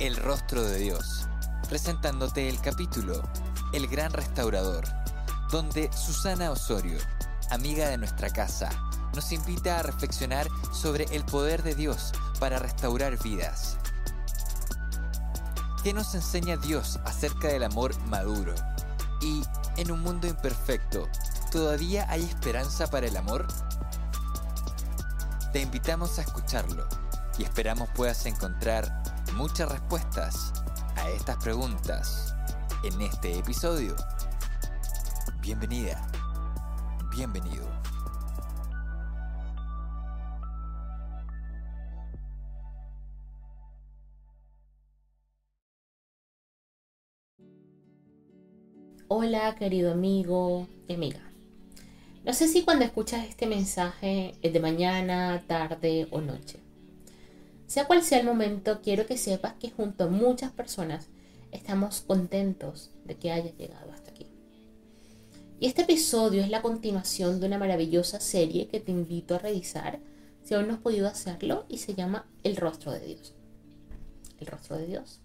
El rostro de Dios, presentándote el capítulo El gran restaurador, donde Susana Osorio, amiga de nuestra casa, nos invita a reflexionar sobre el poder de Dios para restaurar vidas. ¿Qué nos enseña Dios acerca del amor maduro? Y, en un mundo imperfecto, ¿todavía hay esperanza para el amor? Te invitamos a escucharlo y esperamos puedas encontrar muchas respuestas a estas preguntas en este episodio. Bienvenida, bienvenido. Hola querido amigo y amiga. No sé si cuando escuchas este mensaje es de mañana, tarde o noche. Sea cual sea el momento, quiero que sepas que junto a muchas personas estamos contentos de que hayas llegado hasta aquí. Y este episodio es la continuación de una maravillosa serie que te invito a revisar si aún no has podido hacerlo y se llama El rostro de Dios. El rostro de Dios.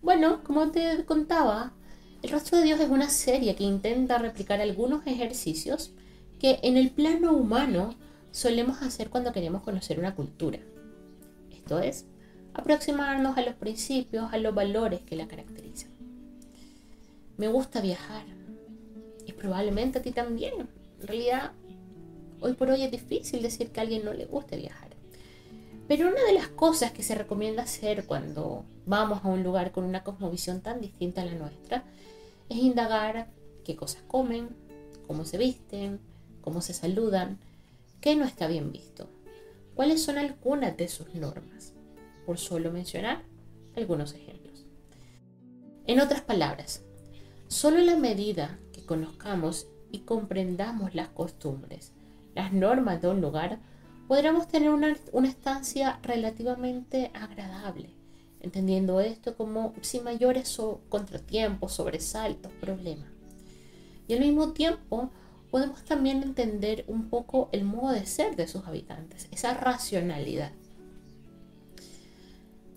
Bueno, como te contaba, El rostro de Dios es una serie que intenta replicar algunos ejercicios que en el plano humano solemos hacer cuando queremos conocer una cultura. Esto es, aproximarnos a los principios, a los valores que la caracterizan. Me gusta viajar y probablemente a ti también. En realidad, hoy por hoy es difícil decir que a alguien no le guste viajar. Pero una de las cosas que se recomienda hacer cuando vamos a un lugar con una cosmovisión tan distinta a la nuestra es indagar qué cosas comen, cómo se visten, cómo se saludan, qué no está bien visto cuáles son algunas de sus normas, por solo mencionar algunos ejemplos. En otras palabras, solo en la medida que conozcamos y comprendamos las costumbres, las normas de un lugar, podremos tener una, una estancia relativamente agradable, entendiendo esto como sin mayores contratiempos, sobresaltos, problemas. Y al mismo tiempo, podemos también entender un poco el modo de ser de sus habitantes, esa racionalidad.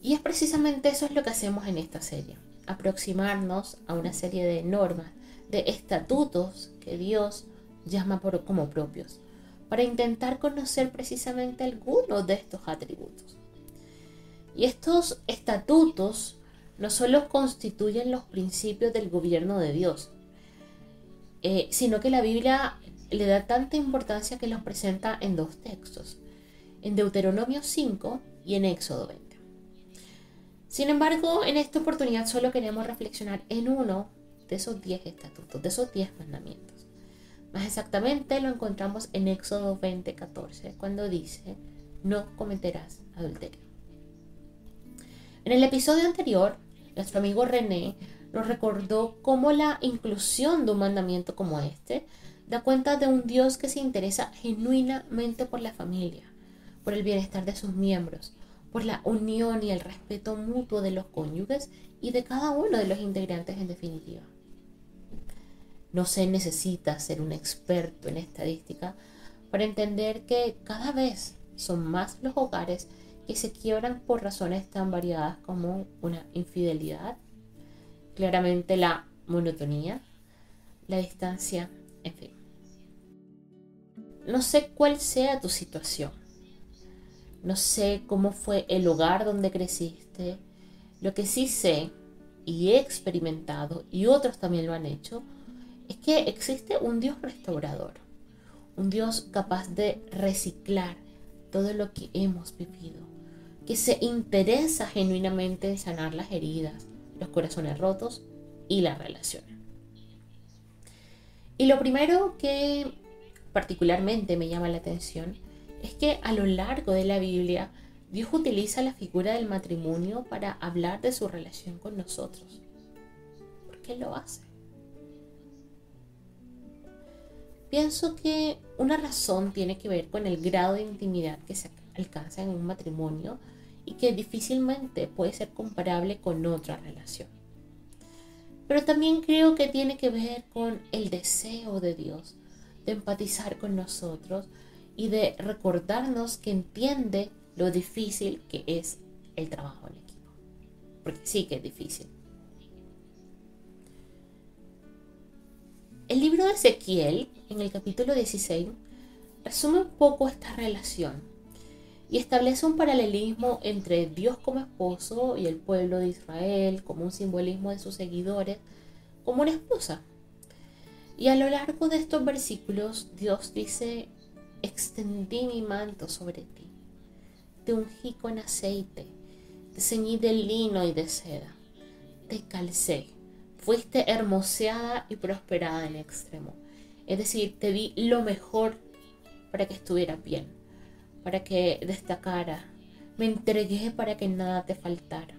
Y es precisamente eso es lo que hacemos en esta serie, aproximarnos a una serie de normas, de estatutos que Dios llama por, como propios, para intentar conocer precisamente algunos de estos atributos. Y estos estatutos no solo constituyen los principios del gobierno de Dios, eh, sino que la Biblia le da tanta importancia que los presenta en dos textos, en Deuteronomio 5 y en Éxodo 20. Sin embargo, en esta oportunidad solo queremos reflexionar en uno de esos 10 estatutos, de esos 10 mandamientos. Más exactamente lo encontramos en Éxodo 20, 14, cuando dice, no cometerás adulterio. En el episodio anterior, nuestro amigo René nos recordó cómo la inclusión de un mandamiento como este da cuenta de un Dios que se interesa genuinamente por la familia, por el bienestar de sus miembros, por la unión y el respeto mutuo de los cónyuges y de cada uno de los integrantes en definitiva. No se necesita ser un experto en estadística para entender que cada vez son más los hogares que se quiebran por razones tan variadas como una infidelidad, claramente la monotonía, la distancia, en fin. No sé cuál sea tu situación. No sé cómo fue el hogar donde creciste. Lo que sí sé y he experimentado, y otros también lo han hecho, es que existe un Dios restaurador. Un Dios capaz de reciclar todo lo que hemos vivido. Que se interesa genuinamente en sanar las heridas, los corazones rotos y las relaciones. Y lo primero que particularmente me llama la atención es que a lo largo de la Biblia Dios utiliza la figura del matrimonio para hablar de su relación con nosotros. ¿Por qué lo hace? Pienso que una razón tiene que ver con el grado de intimidad que se alcanza en un matrimonio y que difícilmente puede ser comparable con otra relación. Pero también creo que tiene que ver con el deseo de Dios de empatizar con nosotros y de recordarnos que entiende lo difícil que es el trabajo en equipo. Porque sí que es difícil. El libro de Ezequiel, en el capítulo 16, resume un poco esta relación y establece un paralelismo entre Dios como esposo y el pueblo de Israel como un simbolismo de sus seguidores como una esposa. Y a lo largo de estos versículos Dios dice, extendí mi manto sobre ti te ungí con aceite, te ceñí de lino y de seda, te calcé, fuiste hermoseada y prosperada en extremo. Es decir, te di lo mejor para que estuvieras bien, para que destacara, me entregué para que nada te faltara.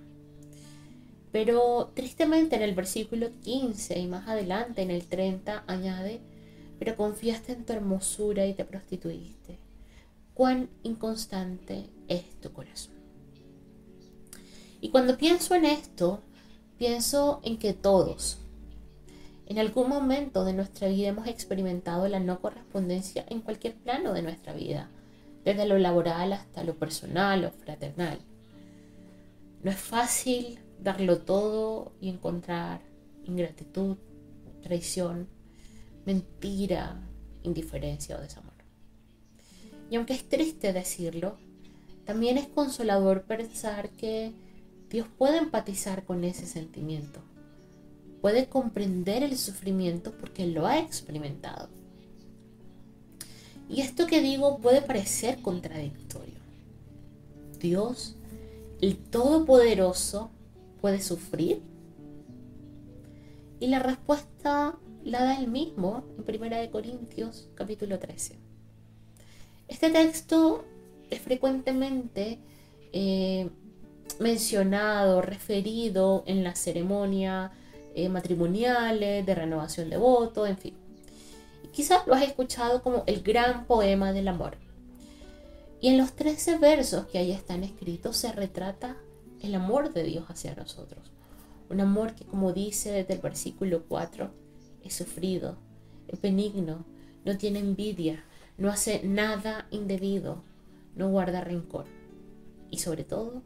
Pero tristemente en el versículo 15 y más adelante en el 30 añade, pero confiaste en tu hermosura y te prostituiste cuán inconstante es tu corazón. Y cuando pienso en esto, pienso en que todos, en algún momento de nuestra vida hemos experimentado la no correspondencia en cualquier plano de nuestra vida, desde lo laboral hasta lo personal o fraternal. No es fácil darlo todo y encontrar ingratitud, traición, mentira, indiferencia o desamor. Y aunque es triste decirlo, también es consolador pensar que Dios puede empatizar con ese sentimiento. Puede comprender el sufrimiento porque lo ha experimentado. Y esto que digo puede parecer contradictorio. Dios, el Todopoderoso, puede sufrir. Y la respuesta la da él mismo en 1 Corintios capítulo 13. Este texto es frecuentemente eh, mencionado, referido en la ceremonia eh, matrimoniales, de renovación de voto, en fin. Quizás lo has escuchado como el gran poema del amor. Y en los 13 versos que ahí están escritos se retrata el amor de Dios hacia nosotros. Un amor que, como dice desde el versículo 4, es sufrido, es benigno, no tiene envidia, no hace nada indebido, no guarda rencor y sobre todo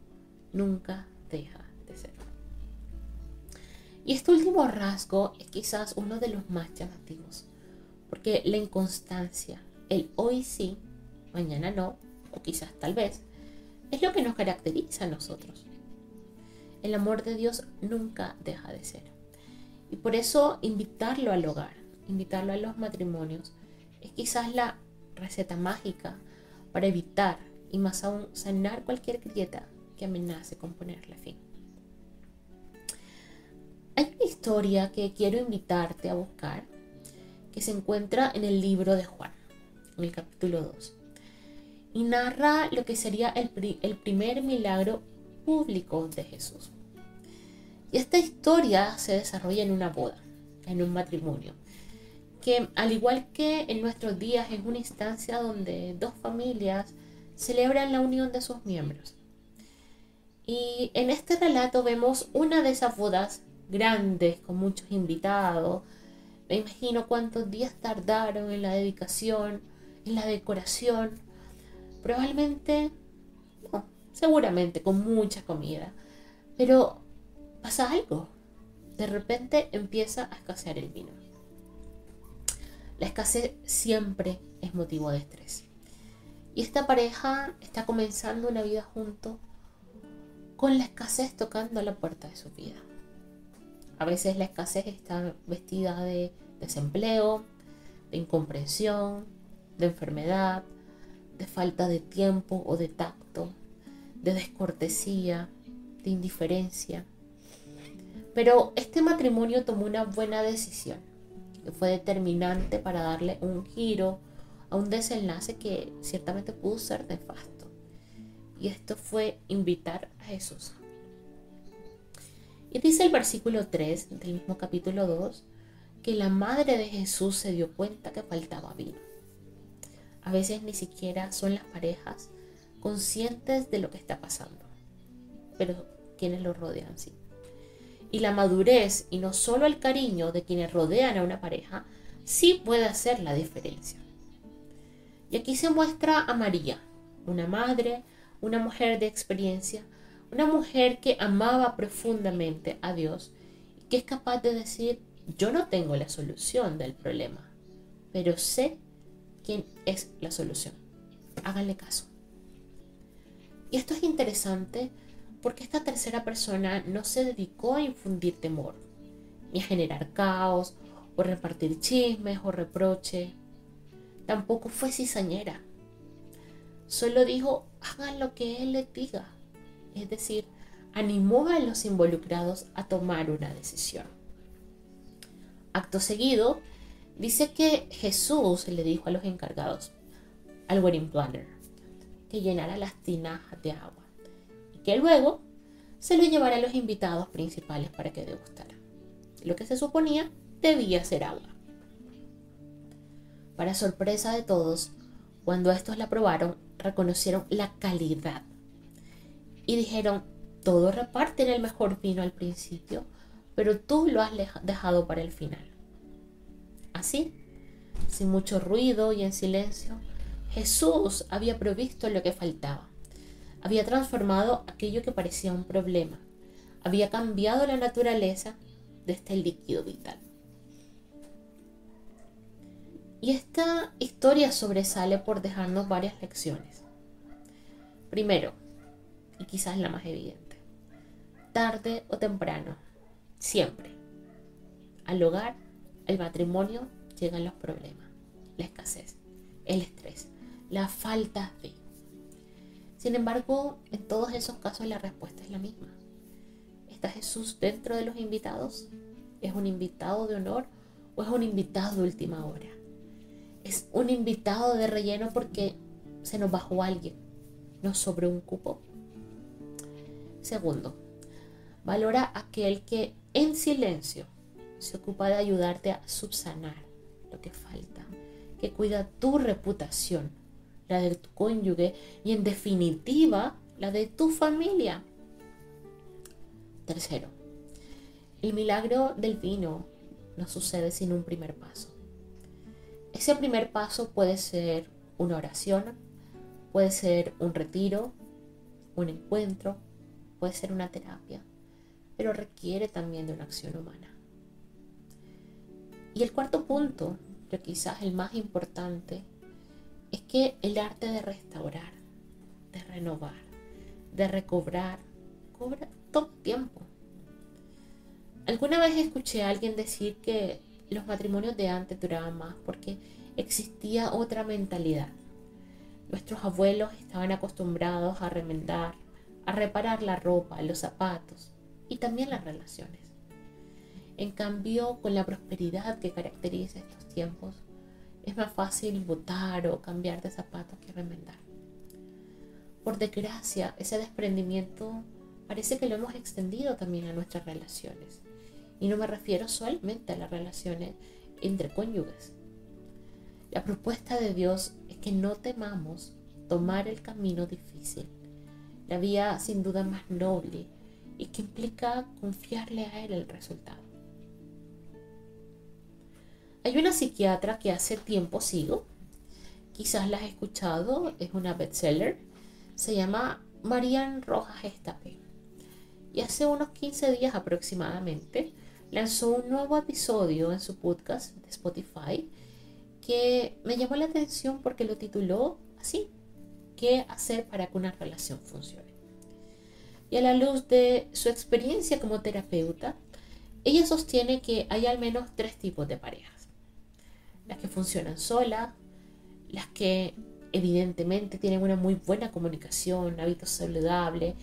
nunca deja de ser. Y este último rasgo es quizás uno de los más llamativos, porque la inconstancia, el hoy sí, mañana no, o quizás tal vez, es lo que nos caracteriza a nosotros. El amor de Dios nunca deja de ser. Y por eso invitarlo al hogar, invitarlo a los matrimonios, es quizás la receta mágica para evitar y más aún sanar cualquier grieta que amenace con ponerle fin. Hay una historia que quiero invitarte a buscar que se encuentra en el libro de Juan, en el capítulo 2, y narra lo que sería el, el primer milagro público de Jesús. Y esta historia se desarrolla en una boda, en un matrimonio que al igual que en nuestros días es una instancia donde dos familias celebran la unión de sus miembros. Y en este relato vemos una de esas bodas grandes con muchos invitados. Me imagino cuántos días tardaron en la dedicación, en la decoración. Probablemente, no, seguramente con mucha comida. Pero pasa algo. De repente empieza a escasear el vino. La escasez siempre es motivo de estrés. Y esta pareja está comenzando una vida junto con la escasez tocando la puerta de su vida. A veces la escasez está vestida de desempleo, de incomprensión, de enfermedad, de falta de tiempo o de tacto, de descortesía, de indiferencia. Pero este matrimonio tomó una buena decisión que fue determinante para darle un giro a un desenlace que ciertamente pudo ser nefasto. y esto fue invitar a Jesús. Y dice el versículo 3 del mismo capítulo 2 que la madre de Jesús se dio cuenta que faltaba vino. A veces ni siquiera son las parejas conscientes de lo que está pasando, pero quienes lo rodean sí. Y la madurez y no solo el cariño de quienes rodean a una pareja sí puede hacer la diferencia. Y aquí se muestra a María, una madre, una mujer de experiencia, una mujer que amaba profundamente a Dios y que es capaz de decir, yo no tengo la solución del problema, pero sé quién es la solución. Háganle caso. Y esto es interesante porque esta tercera persona no se dedicó a infundir temor, ni a generar caos, o repartir chismes o reproche. Tampoco fue cizañera. Solo dijo, hagan lo que él les diga. Es decir, animó a los involucrados a tomar una decisión. Acto seguido, dice que Jesús le dijo a los encargados, al wedding planner, que llenara las tinajas de agua y que luego se lo llevara a los invitados principales para que degustaran. Lo que se suponía debía ser agua. Para sorpresa de todos, cuando estos la probaron, reconocieron la calidad y dijeron, todos reparten el mejor vino al principio, pero tú lo has dejado para el final. Así, sin mucho ruido y en silencio, Jesús había provisto lo que faltaba. Había transformado aquello que parecía un problema. Había cambiado la naturaleza de este líquido vital. Y esta historia sobresale por dejarnos varias lecciones. Primero, y quizás la más evidente, tarde o temprano, siempre, al hogar, al matrimonio, llegan los problemas, la escasez, el estrés, la falta de. Sin embargo, en todos esos casos la respuesta es la misma. ¿Está Jesús dentro de los invitados? ¿Es un invitado de honor o es un invitado de última hora? es un invitado de relleno porque se nos bajó alguien, nos sobró un cupo. Segundo, valora aquel que en silencio se ocupa de ayudarte a subsanar lo que falta, que cuida tu reputación, la de tu cónyuge y en definitiva la de tu familia. Tercero, el milagro del vino no sucede sin un primer paso. Ese primer paso puede ser una oración, puede ser un retiro, un encuentro, puede ser una terapia, pero requiere también de una acción humana. Y el cuarto punto, yo quizás el más importante, es que el arte de restaurar, de renovar, de recobrar, cobra todo tiempo. Alguna vez escuché a alguien decir que los matrimonios de antes duraban más porque existía otra mentalidad. Nuestros abuelos estaban acostumbrados a remendar, a reparar la ropa, los zapatos y también las relaciones. En cambio, con la prosperidad que caracteriza estos tiempos, es más fácil botar o cambiar de zapatos que remendar. Por desgracia, ese desprendimiento parece que lo hemos extendido también a nuestras relaciones. Y no me refiero solamente a las relaciones entre cónyuges. La propuesta de Dios es que no temamos tomar el camino difícil, vía sin duda más noble y que implica confiarle a Él el resultado. Hay una psiquiatra que hace tiempo sigo, quizás la has escuchado, es una bestseller, se llama Marian Rojas Estape. Y hace unos 15 días aproximadamente lanzó un nuevo episodio en su podcast de Spotify que me llamó la atención porque lo tituló así, ¿qué hacer para que una relación funcione? Y a la luz de su experiencia como terapeuta, ella sostiene que hay al menos tres tipos de parejas. Las que funcionan solas, las que evidentemente tienen una muy buena comunicación, hábitos saludables,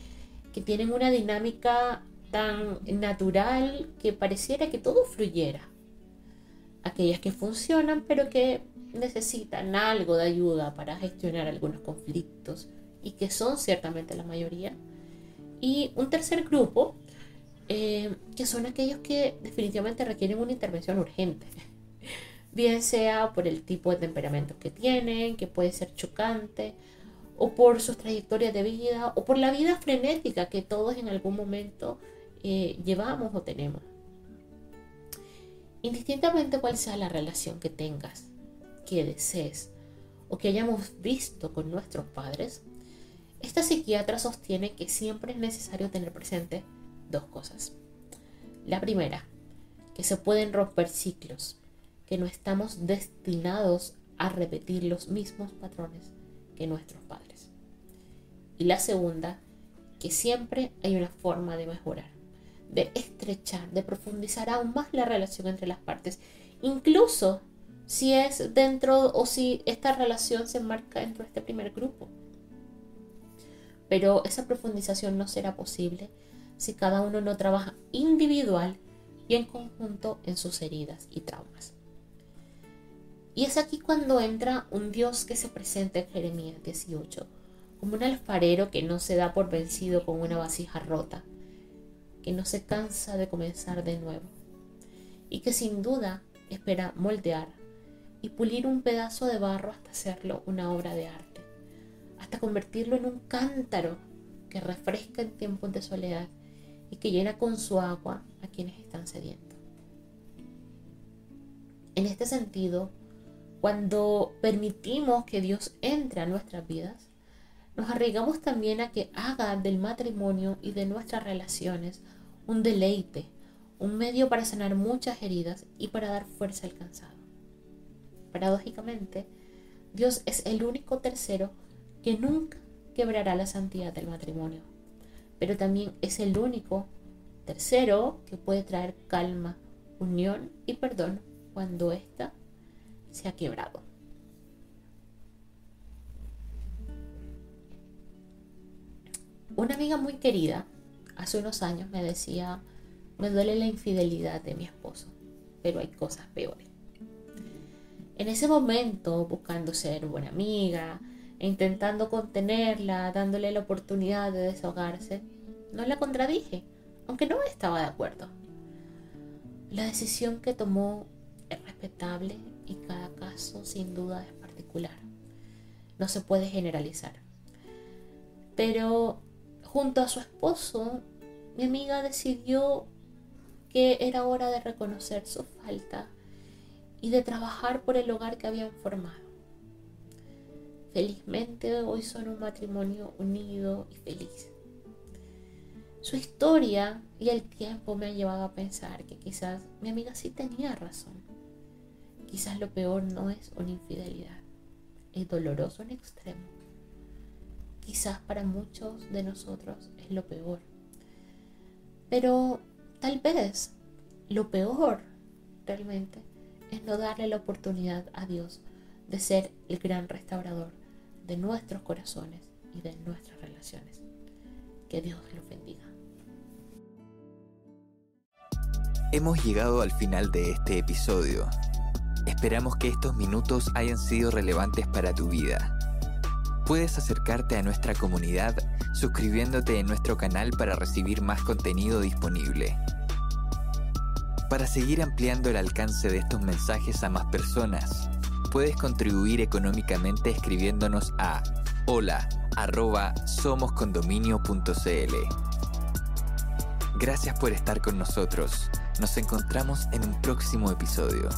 que tienen una dinámica tan natural que pareciera que todo fluyera. Aquellas que funcionan pero que necesitan algo de ayuda para gestionar algunos conflictos y que son ciertamente la mayoría. Y un tercer grupo, eh, que son aquellos que definitivamente requieren una intervención urgente. Bien sea por el tipo de temperamento que tienen, que puede ser chocante, o por sus trayectorias de vida, o por la vida frenética que todos en algún momento eh, llevamos o tenemos. Indistintamente cuál sea la relación que tengas, que desees o que hayamos visto con nuestros padres, esta psiquiatra sostiene que siempre es necesario tener presente dos cosas. La primera, que se pueden romper ciclos, que no estamos destinados a repetir los mismos patrones que nuestros padres. Y la segunda, que siempre hay una forma de mejorar, de estrechar, de profundizar aún más la relación entre las partes, incluso si es dentro o si esta relación se enmarca dentro de este primer grupo. Pero esa profundización no será posible si cada uno no trabaja individual y en conjunto en sus heridas y traumas. Y es aquí cuando entra un Dios que se presenta en Jeremías 18, como un alfarero que no se da por vencido con una vasija rota, que no se cansa de comenzar de nuevo, y que sin duda espera moldear y pulir un pedazo de barro hasta hacerlo una obra de arte, hasta convertirlo en un cántaro que refresca en tiempos de soledad y que llena con su agua a quienes están sedientos. En este sentido, cuando permitimos que Dios entre a nuestras vidas, nos arriesgamos también a que haga del matrimonio y de nuestras relaciones un deleite, un medio para sanar muchas heridas y para dar fuerza al cansado. Paradójicamente, Dios es el único tercero que nunca quebrará la santidad del matrimonio, pero también es el único tercero que puede traer calma, unión y perdón cuando ésta se ha quebrado. Una amiga muy querida hace unos años me decía, me duele la infidelidad de mi esposo, pero hay cosas peores. En ese momento, buscando ser buena amiga, e intentando contenerla, dándole la oportunidad de desahogarse, no la contradije, aunque no estaba de acuerdo. La decisión que tomó es respetable y cada caso sin duda es particular. No se puede generalizar. Pero junto a su esposo, mi amiga decidió que era hora de reconocer su falta y de trabajar por el hogar que habían formado. Felizmente hoy son un matrimonio unido y feliz. Su historia y el tiempo me han llevado a pensar que quizás mi amiga sí tenía razón. Quizás lo peor no es una infidelidad, es doloroso en extremo. Quizás para muchos de nosotros es lo peor. Pero tal vez lo peor realmente es no darle la oportunidad a Dios de ser el gran restaurador de nuestros corazones y de nuestras relaciones. Que Dios los bendiga. Hemos llegado al final de este episodio. Esperamos que estos minutos hayan sido relevantes para tu vida. Puedes acercarte a nuestra comunidad suscribiéndote en nuestro canal para recibir más contenido disponible. Para seguir ampliando el alcance de estos mensajes a más personas, puedes contribuir económicamente escribiéndonos a hola Gracias por estar con nosotros. Nos encontramos en un próximo episodio.